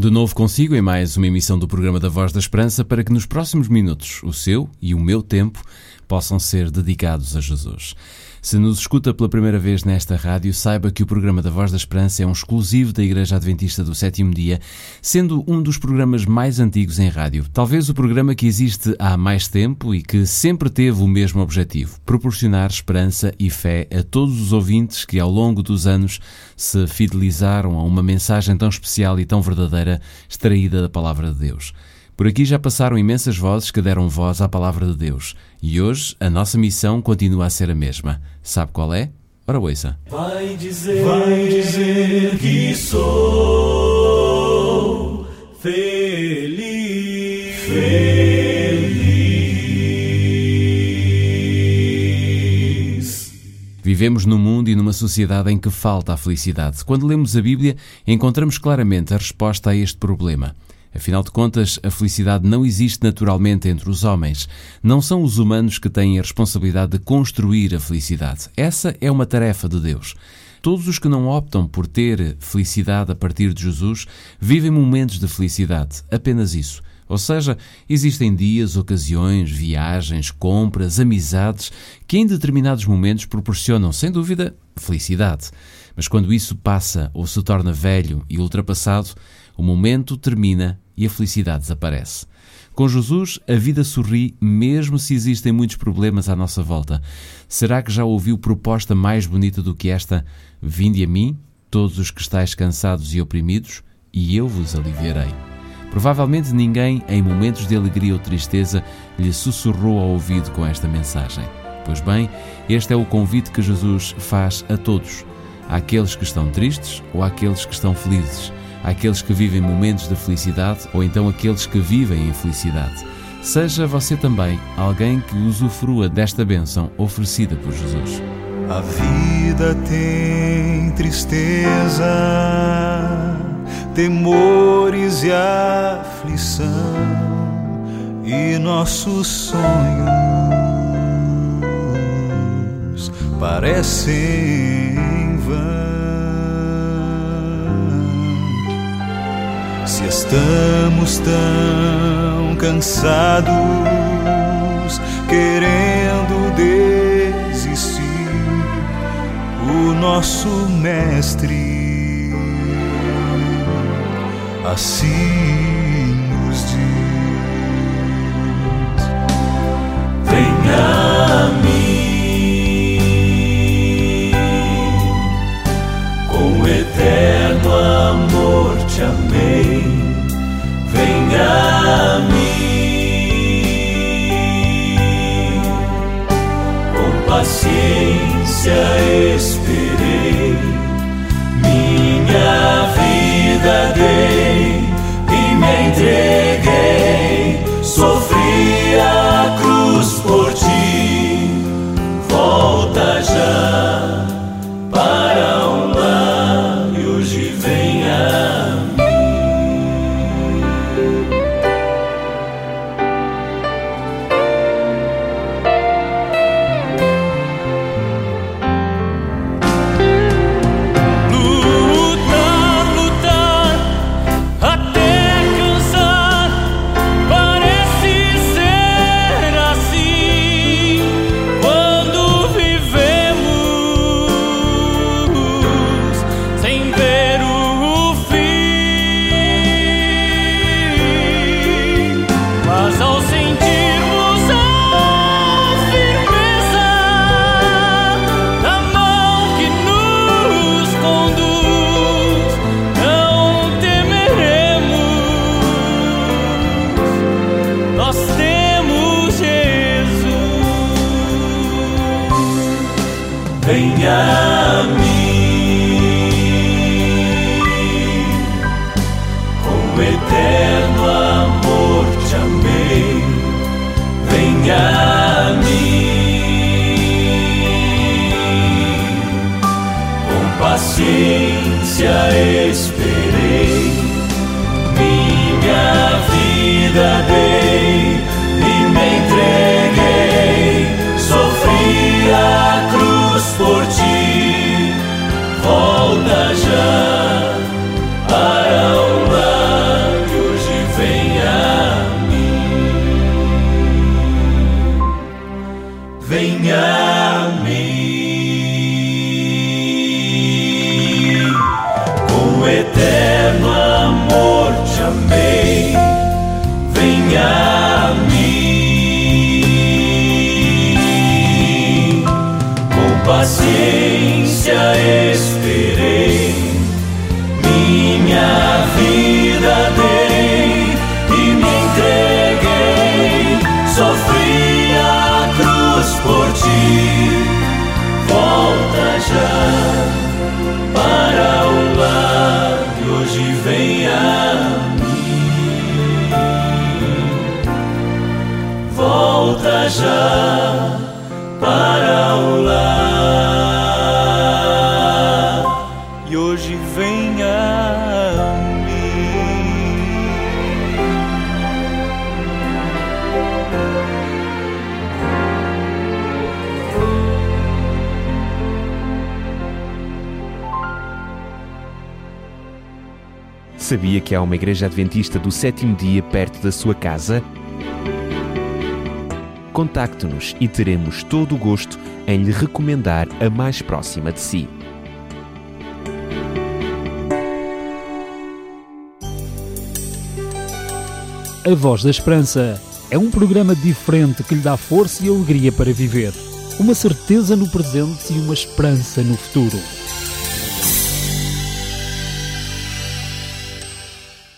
De novo consigo em mais uma emissão do programa da Voz da Esperança para que nos próximos minutos o seu e o meu tempo possam ser dedicados a Jesus. Se nos escuta pela primeira vez nesta rádio, saiba que o programa da Voz da Esperança é um exclusivo da Igreja Adventista do Sétimo Dia, sendo um dos programas mais antigos em rádio. Talvez o programa que existe há mais tempo e que sempre teve o mesmo objetivo: proporcionar esperança e fé a todos os ouvintes que, ao longo dos anos, se fidelizaram a uma mensagem tão especial e tão verdadeira extraída da Palavra de Deus. Por aqui já passaram imensas vozes que deram voz à palavra de Deus. E hoje a nossa missão continua a ser a mesma. Sabe qual é? Ora, ouça. Vai dizer, vai dizer que sou feliz. Feliz. Vivemos num mundo e numa sociedade em que falta a felicidade. Quando lemos a Bíblia, encontramos claramente a resposta a este problema. Afinal de contas, a felicidade não existe naturalmente entre os homens. Não são os humanos que têm a responsabilidade de construir a felicidade. Essa é uma tarefa de Deus. Todos os que não optam por ter felicidade a partir de Jesus vivem momentos de felicidade, apenas isso. Ou seja, existem dias, ocasiões, viagens, compras, amizades que em determinados momentos proporcionam, sem dúvida, felicidade. Mas quando isso passa ou se torna velho e ultrapassado, o momento termina e a felicidade desaparece. Com Jesus, a vida sorri mesmo se existem muitos problemas à nossa volta. Será que já ouviu proposta mais bonita do que esta? Vinde a mim, todos os que estáis cansados e oprimidos, e eu vos aliviarei. Provavelmente ninguém, em momentos de alegria ou tristeza, lhe sussurrou ao ouvido com esta mensagem. Pois bem, este é o convite que Jesus faz a todos, àqueles que estão tristes ou àqueles que estão felizes àqueles que vivem momentos de felicidade ou então aqueles que vivem em felicidade. Seja você também alguém que usufrua desta bênção oferecida por Jesus. A vida tem tristeza, temores e aflição, e nossos sonhos parecem vãos. Se estamos tão cansados, querendo desistir, o nosso Mestre assim nos diz: Venha venha a mim. Com paciência esperei, minha vida dei e me entreguei, Venha a mim Com Sabia que há uma igreja adventista do sétimo dia perto da sua casa? Contacte-nos e teremos todo o gosto em lhe recomendar a mais próxima de si. A Voz da Esperança é um programa diferente que lhe dá força e alegria para viver. Uma certeza no presente e uma esperança no futuro.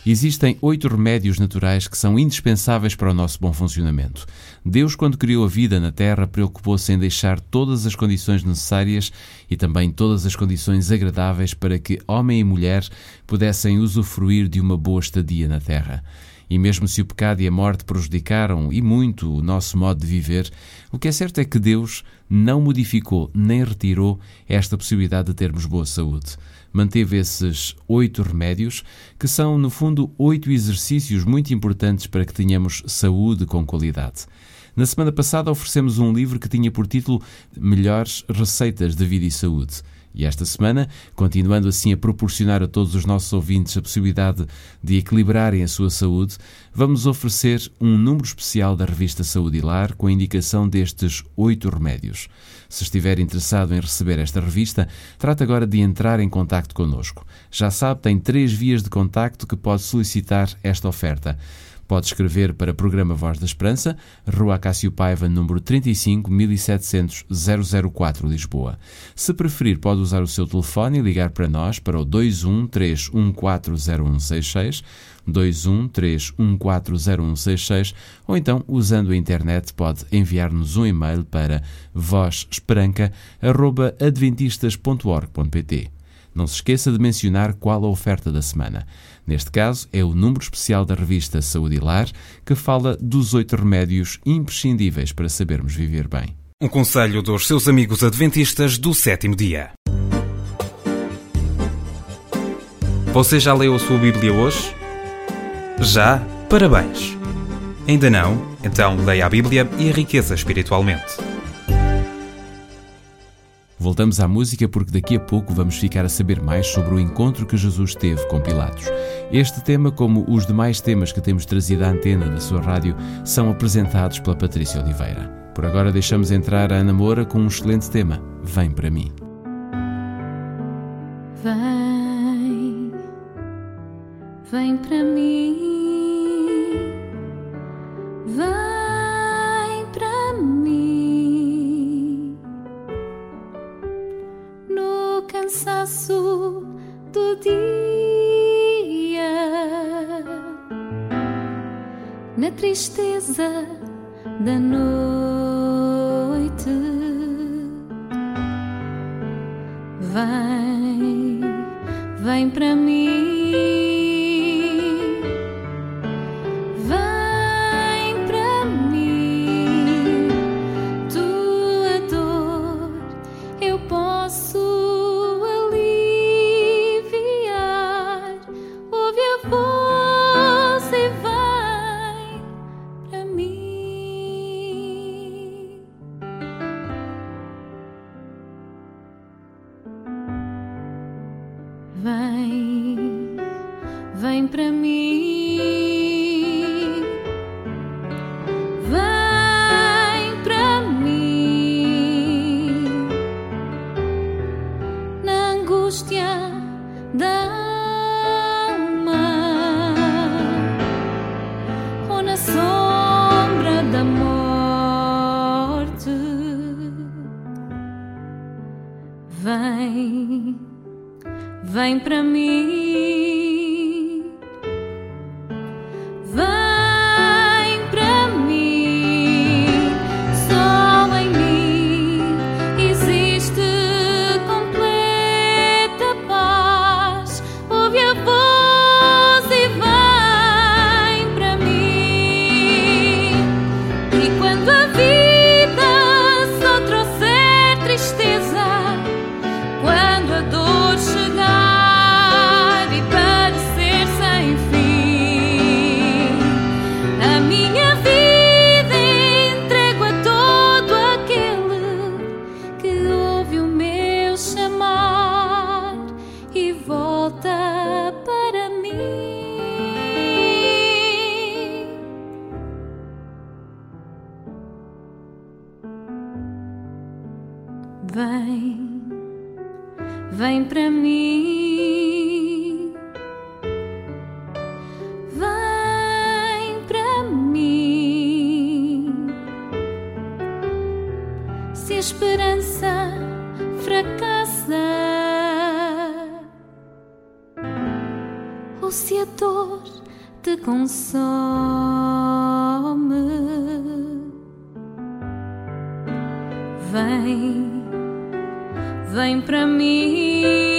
Existem oito remédios naturais que são indispensáveis para o nosso bom funcionamento. Deus, quando criou a vida na Terra, preocupou-se em deixar todas as condições necessárias e também todas as condições agradáveis para que homem e mulher pudessem usufruir de uma boa estadia na Terra. E mesmo se o pecado e a morte prejudicaram e muito o nosso modo de viver, o que é certo é que Deus não modificou nem retirou esta possibilidade de termos boa saúde. Manteve esses oito remédios, que são, no fundo, oito exercícios muito importantes para que tenhamos saúde com qualidade. Na semana passada oferecemos um livro que tinha por título Melhores Receitas de Vida e Saúde. E esta semana, continuando assim a proporcionar a todos os nossos ouvintes a possibilidade de equilibrarem a sua saúde, vamos oferecer um número especial da revista Saúde e Lar com a indicação destes oito remédios. Se estiver interessado em receber esta revista, trate agora de entrar em contacto connosco. Já sabe, tem três vias de contacto que pode solicitar esta oferta. Pode escrever para Programa Voz da Esperança, Rua Cássio Paiva, número 35 1700 004, Lisboa. Se preferir, pode usar o seu telefone e ligar para nós para o 213140166, 213140166, ou então, usando a internet, pode enviar-nos um e-mail para vozesperanca.adventistas.org.pt. Não se esqueça de mencionar qual a oferta da semana. Neste caso, é o número especial da revista Saúde e Lar, que fala dos oito remédios imprescindíveis para sabermos viver bem. Um conselho dos seus amigos adventistas do sétimo dia. Você já leu a sua Bíblia hoje? Já? Parabéns! Ainda não? Então leia a Bíblia e enriqueça espiritualmente. Voltamos à música porque daqui a pouco vamos ficar a saber mais sobre o encontro que Jesus teve com Pilatos. Este tema, como os demais temas que temos trazido à antena da sua rádio, são apresentados pela Patrícia Oliveira. Por agora deixamos entrar a Ana Moura com um excelente tema, Vem para mim. Vem, vem para mim, tristeza da noite. Vem, vem para mim. Consome. Vem, vem para mim.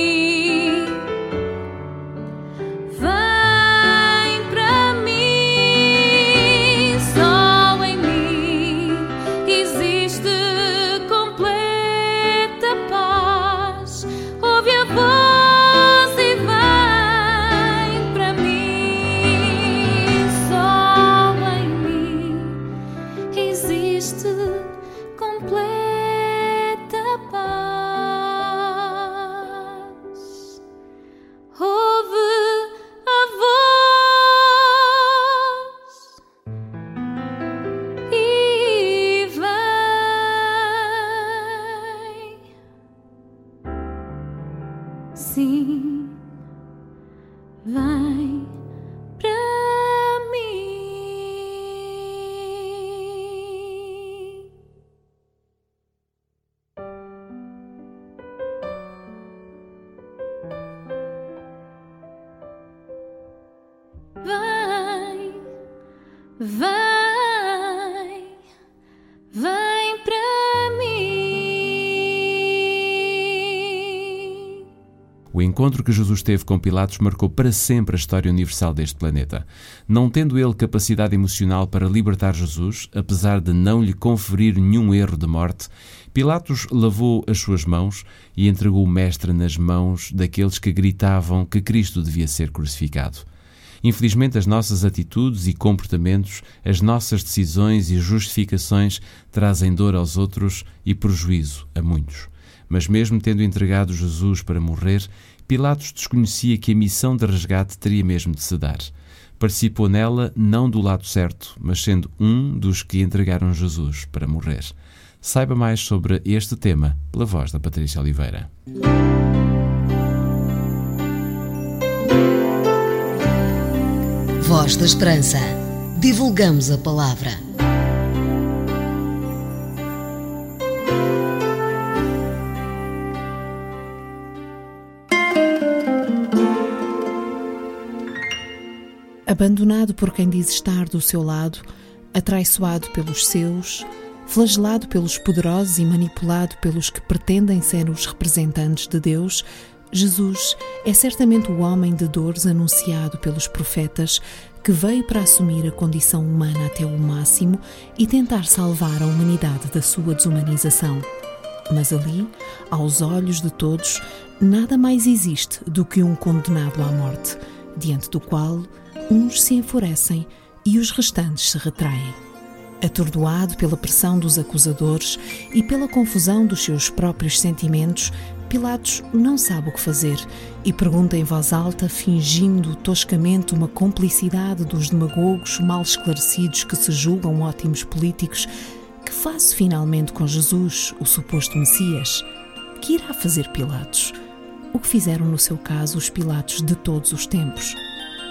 Vem encontro que Jesus teve com Pilatos marcou para sempre a história universal deste planeta. Não tendo ele capacidade emocional para libertar Jesus, apesar de não lhe conferir nenhum erro de morte, Pilatos lavou as suas mãos e entregou o Mestre nas mãos daqueles que gritavam que Cristo devia ser crucificado. Infelizmente, as nossas atitudes e comportamentos, as nossas decisões e justificações trazem dor aos outros e prejuízo a muitos. Mas, mesmo tendo entregado Jesus para morrer, Pilatos desconhecia que a missão de resgate teria mesmo de se dar. Participou nela não do lado certo, mas sendo um dos que entregaram Jesus para morrer. Saiba mais sobre este tema pela voz da Patrícia Oliveira. Voz da Esperança. Divulgamos a palavra. Abandonado por quem diz estar do seu lado, atraiçoado pelos seus, flagelado pelos poderosos e manipulado pelos que pretendem ser os representantes de Deus, Jesus é certamente o homem de dores anunciado pelos profetas que veio para assumir a condição humana até o máximo e tentar salvar a humanidade da sua desumanização. Mas ali, aos olhos de todos, nada mais existe do que um condenado à morte, diante do qual uns se enfurecem e os restantes se retraem. Atordoado pela pressão dos acusadores e pela confusão dos seus próprios sentimentos, Pilatos não sabe o que fazer e pergunta em voz alta, fingindo toscamente uma complicidade dos demagogos mal esclarecidos que se julgam ótimos políticos: Que faço finalmente com Jesus, o suposto Messias? Que irá fazer Pilatos? O que fizeram no seu caso os Pilatos de todos os tempos?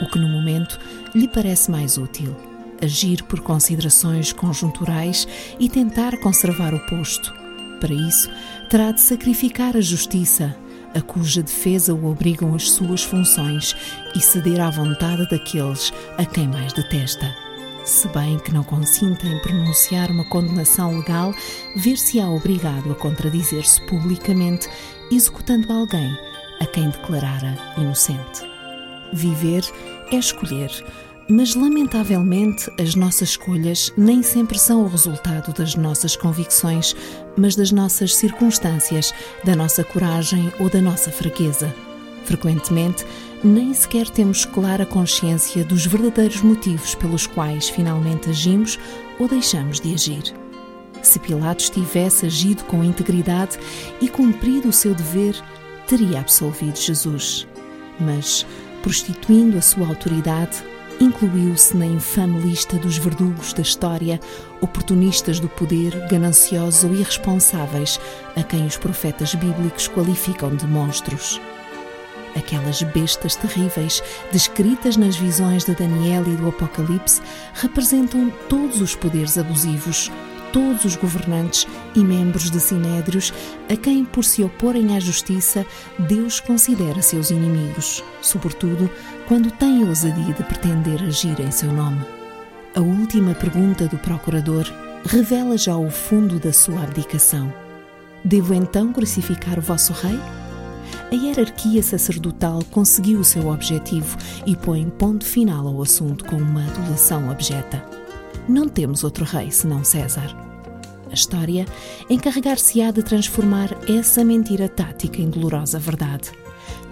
O que no momento lhe parece mais útil? Agir por considerações conjunturais e tentar conservar o posto. Para isso, terá de sacrificar a justiça, a cuja defesa o obrigam as suas funções, e ceder à vontade daqueles a quem mais detesta. Se bem que não consinta em pronunciar uma condenação legal, ver-se-á obrigado a contradizer-se publicamente, executando alguém a quem declarara inocente. Viver é escolher, mas lamentavelmente as nossas escolhas nem sempre são o resultado das nossas convicções, mas das nossas circunstâncias, da nossa coragem ou da nossa fraqueza. Frequentemente, nem sequer temos clara consciência dos verdadeiros motivos pelos quais finalmente agimos ou deixamos de agir. Se Pilatos tivesse agido com integridade e cumprido o seu dever, teria absolvido Jesus. Mas, prostituindo a sua autoridade, incluiu-se na infame lista dos verdugos da história, oportunistas do poder, gananciosos ou irresponsáveis, a quem os profetas bíblicos qualificam de monstros. Aquelas bestas terríveis, descritas nas visões de Daniel e do Apocalipse, representam todos os poderes abusivos, todos os governantes e membros de sinédrios a quem, por se oporem à justiça, Deus considera seus inimigos, sobretudo quando têm a ousadia de pretender agir em seu nome. A última pergunta do procurador revela já o fundo da sua abdicação. Devo então crucificar o vosso rei? A hierarquia sacerdotal conseguiu o seu objetivo e põe ponto final ao assunto com uma adulação abjeta. Não temos outro rei senão César. A história encarregar-se-á de transformar essa mentira tática em dolorosa verdade.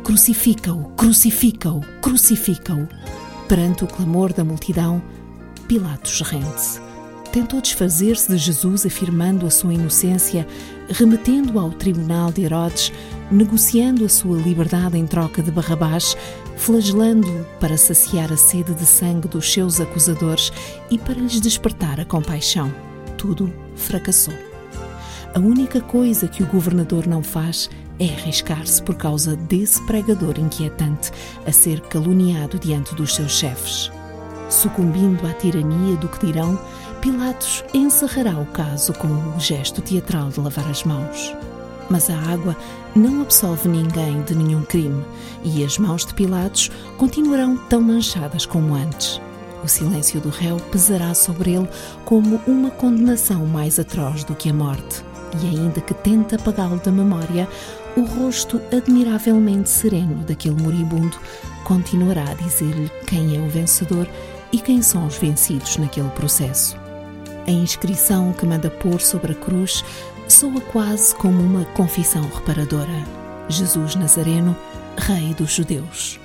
Crucifica-o, crucifica-o, crucifica-o. Perante o clamor da multidão, Pilatos rende-se. Tentou desfazer-se de Jesus afirmando a sua inocência, remetendo-o ao tribunal de Herodes, negociando a sua liberdade em troca de Barrabás, flagelando-o para saciar a sede de sangue dos seus acusadores e para lhes despertar a compaixão. Tudo fracassou. A única coisa que o governador não faz é arriscar-se por causa desse pregador inquietante a ser caluniado diante dos seus chefes. Sucumbindo à tirania do que dirão, Pilatos encerrará o caso com o gesto teatral de lavar as mãos. Mas a água não absolve ninguém de nenhum crime e as mãos de Pilatos continuarão tão manchadas como antes. O silêncio do réu pesará sobre ele como uma condenação mais atroz do que a morte. E ainda que tente apagá-lo da memória, o rosto admiravelmente sereno daquele moribundo continuará a dizer-lhe quem é o vencedor e quem são os vencidos naquele processo. A inscrição que manda pôr sobre a cruz soa quase como uma confissão reparadora. Jesus Nazareno, Rei dos Judeus.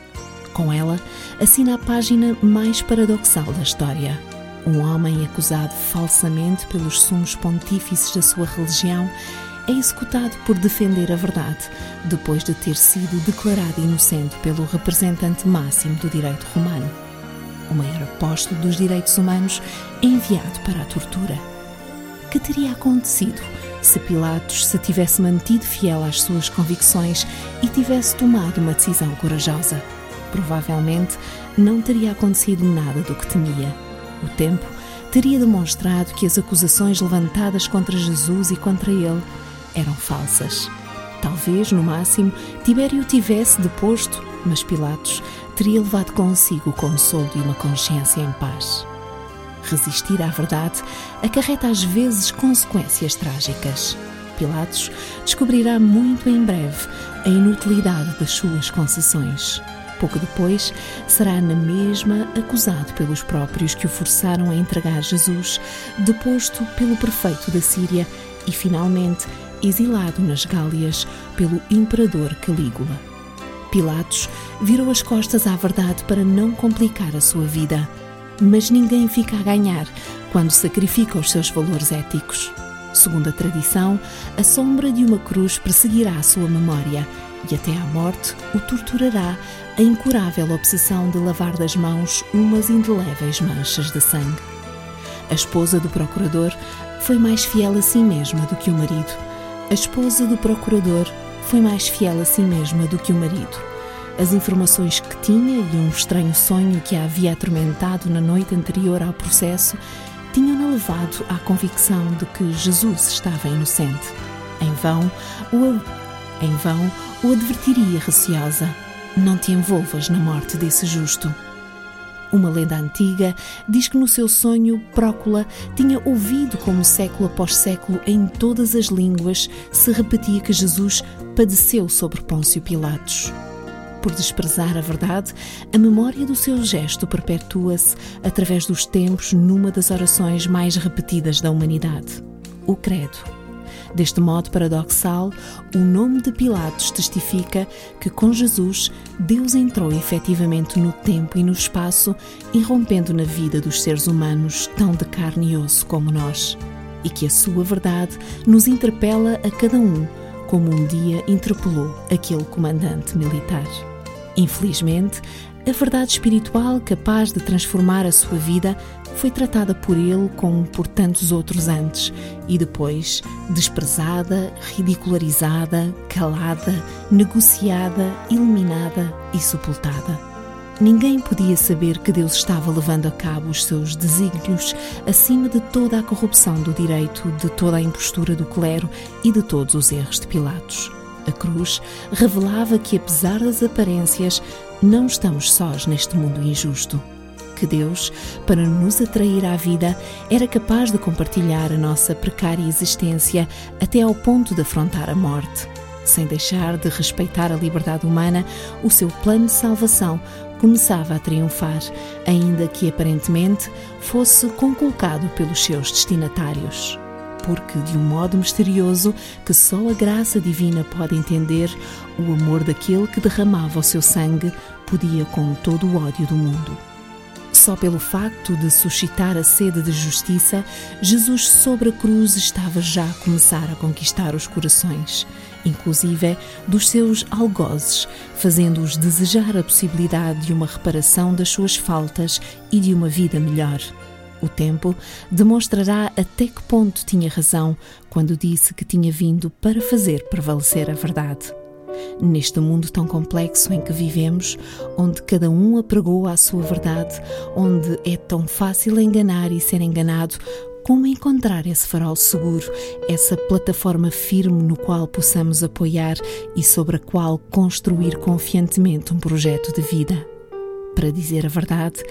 Com ela, assina a página mais paradoxal da história. Um homem acusado falsamente pelos sumos pontífices da sua religião é executado por defender a verdade, depois de ter sido declarado inocente pelo representante máximo do direito romano. O maior apóstolo dos direitos humanos é enviado para a tortura. Que teria acontecido se Pilatos se tivesse mantido fiel às suas convicções e tivesse tomado uma decisão corajosa? Provavelmente não teria acontecido nada do que temia. O tempo teria demonstrado que as acusações levantadas contra Jesus e contra ele eram falsas. Talvez, no máximo, Tibério tivesse deposto, mas Pilatos teria levado consigo o consolo de uma consciência em paz. Resistir à verdade acarreta às vezes consequências trágicas. Pilatos descobrirá muito em breve a inutilidade das suas concessões. Pouco depois, será na mesma acusado pelos próprios que o forçaram a entregar Jesus, deposto pelo prefeito da Síria e, finalmente, exilado nas Gálias pelo imperador Calígula. Pilatos virou as costas à verdade para não complicar a sua vida, mas ninguém fica a ganhar quando sacrifica os seus valores éticos. Segundo a tradição, a sombra de uma cruz perseguirá a sua memória e até à morte o torturará a incurável obsessão de lavar das mãos umas indeléveis manchas de sangue. A esposa do procurador foi mais fiel a si mesma do que o marido. A esposa do procurador foi mais fiel a si mesma do que o marido. As informações que tinha e um estranho sonho que a havia atormentado na noite anterior ao processo tinham-na levado à convicção de que Jesus estava inocente. Em vão, o, em vão, o advertiria receosa. Não te envolvas na morte desse justo. Uma lenda antiga diz que no seu sonho Prócula tinha ouvido como século após século em todas as línguas se repetia que Jesus padeceu sobre Pôncio Pilatos. Por desprezar a verdade, a memória do seu gesto perpetua-se através dos tempos numa das orações mais repetidas da humanidade, o Credo. Deste modo paradoxal, o nome de Pilatos testifica que com Jesus Deus entrou efetivamente no tempo e no espaço, irrompendo na vida dos seres humanos tão de carne e osso como nós, e que a sua verdade nos interpela a cada um, como um dia interpelou aquele comandante militar. Infelizmente, a verdade espiritual capaz de transformar a sua vida foi tratada por ele como por tantos outros antes e depois desprezada, ridicularizada, calada, negociada, eliminada e sepultada. Ninguém podia saber que Deus estava levando a cabo os seus desígnios acima de toda a corrupção do direito, de toda a impostura do clero e de todos os erros de Pilatos. A cruz revelava que, apesar das aparências, não estamos sós neste mundo injusto. Que Deus, para nos atrair à vida, era capaz de compartilhar a nossa precária existência até ao ponto de afrontar a morte. Sem deixar de respeitar a liberdade humana, o seu plano de salvação começava a triunfar, ainda que aparentemente fosse conculcado pelos seus destinatários porque, de um modo misterioso que só a graça divina pode entender, o amor daquele que derramava o seu sangue podia com todo o ódio do mundo. Só pelo facto de suscitar a sede de justiça, Jesus sobre a cruz estava já a começar a conquistar os corações, inclusive dos seus algozes, fazendo-os desejar a possibilidade de uma reparação das suas faltas e de uma vida melhor. O tempo demonstrará até que ponto tinha razão quando disse que tinha vindo para fazer prevalecer a verdade. Neste mundo tão complexo em que vivemos, onde cada um apregou à sua verdade, onde é tão fácil enganar e ser enganado, como encontrar esse farol seguro, essa plataforma firme no qual possamos apoiar e sobre a qual construir confiantemente um projeto de vida? Para dizer a verdade,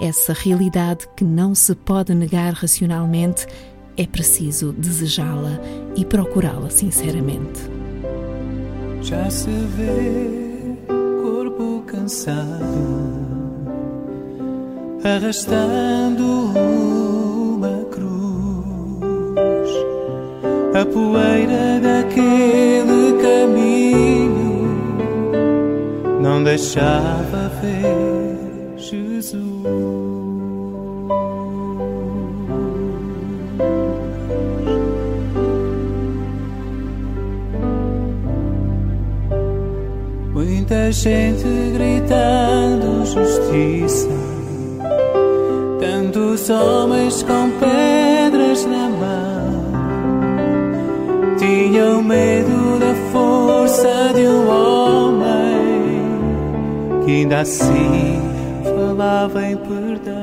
essa realidade que não se pode negar racionalmente, é preciso desejá-la e procurá-la sinceramente. Já se vê corpo cansado, arrastando uma cruz, a poeira daquele caminho não deixava ver. Muita gente gritando justiça, tantos homens com pedras na mão, tinham medo da força de um homem que ainda assim falava em perdão.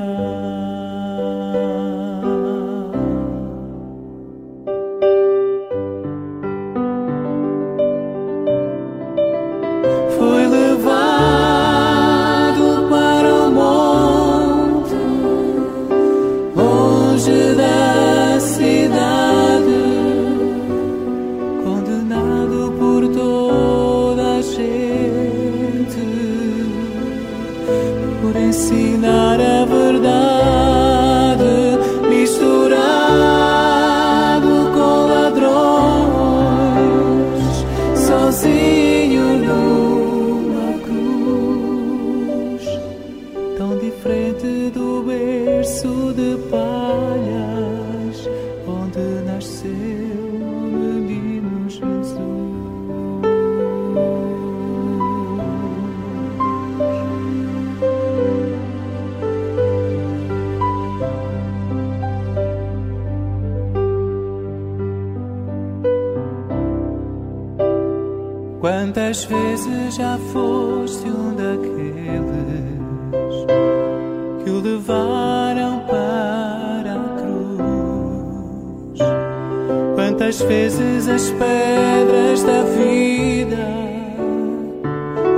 Quantas vezes já foste um daqueles que o levaram para a cruz? Quantas vezes as pedras da vida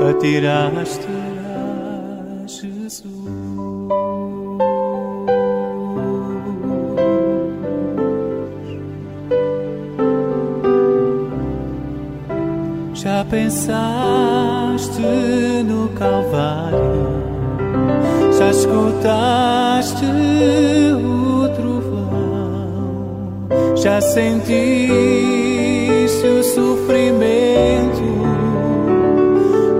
atiraste Já sentiste o sofrimento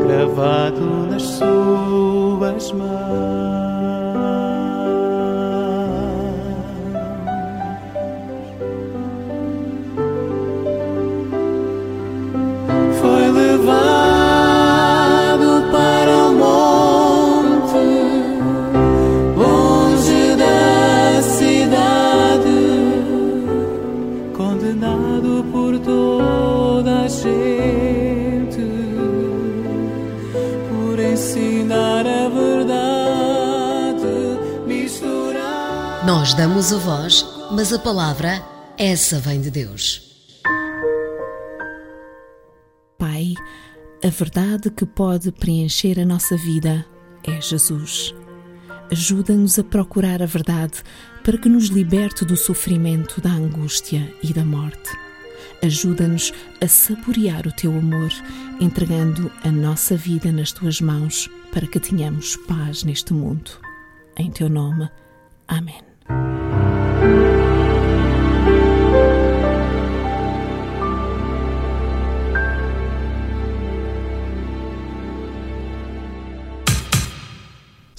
gravado nas suas mãos? Damos a voz, mas a palavra, essa vem de Deus. Pai, a verdade que pode preencher a nossa vida é Jesus. Ajuda-nos a procurar a verdade para que nos liberte do sofrimento, da angústia e da morte. Ajuda-nos a saborear o teu amor, entregando a nossa vida nas tuas mãos para que tenhamos paz neste mundo. Em teu nome. Amém.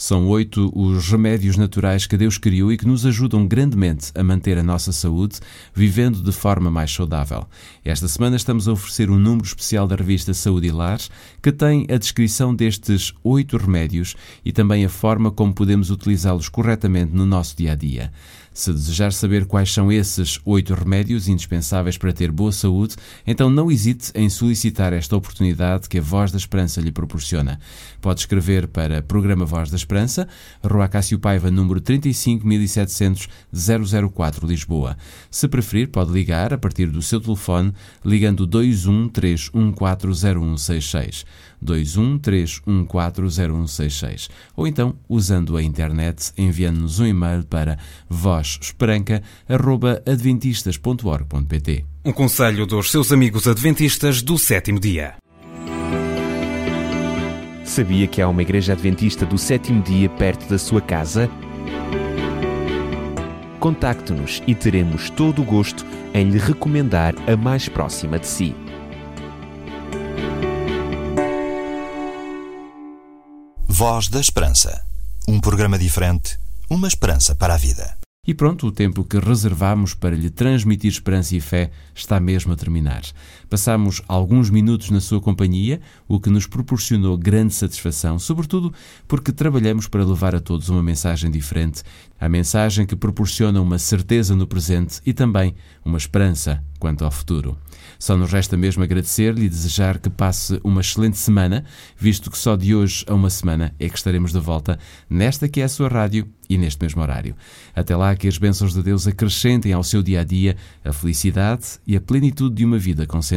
São oito os remédios naturais que Deus criou e que nos ajudam grandemente a manter a nossa saúde, vivendo de forma mais saudável. Esta semana estamos a oferecer um número especial da revista Saúde e Lares, que tem a descrição destes oito remédios e também a forma como podemos utilizá-los corretamente no nosso dia a dia. Se desejar saber quais são esses oito remédios indispensáveis para ter boa saúde, então não hesite em solicitar esta oportunidade que a Voz da Esperança lhe proporciona. Pode escrever para Programa Voz da Esperança, Rua Cássio Paiva, número 35700 004, Lisboa. Se preferir, pode ligar a partir do seu telefone, ligando 213140166. 213140166 ou então usando a internet enviando-nos um e-mail para vozesperanca.adventistas.org.pt Um conselho dos seus amigos adventistas do sétimo dia. Sabia que há uma igreja adventista do sétimo dia perto da sua casa? Contacte-nos e teremos todo o gosto em lhe recomendar a mais próxima de si. Voz da Esperança. Um programa diferente, uma esperança para a vida. E pronto, o tempo que reservámos para lhe transmitir esperança e fé está mesmo a terminar. Passamos alguns minutos na sua companhia, o que nos proporcionou grande satisfação, sobretudo porque trabalhamos para levar a todos uma mensagem diferente, a mensagem que proporciona uma certeza no presente e também uma esperança quanto ao futuro. Só nos resta mesmo agradecer-lhe e desejar que passe uma excelente semana, visto que só de hoje a uma semana é que estaremos de volta nesta que é a sua rádio e neste mesmo horário. Até lá, que as bênçãos de Deus acrescentem ao seu dia a dia a felicidade e a plenitude de uma vida com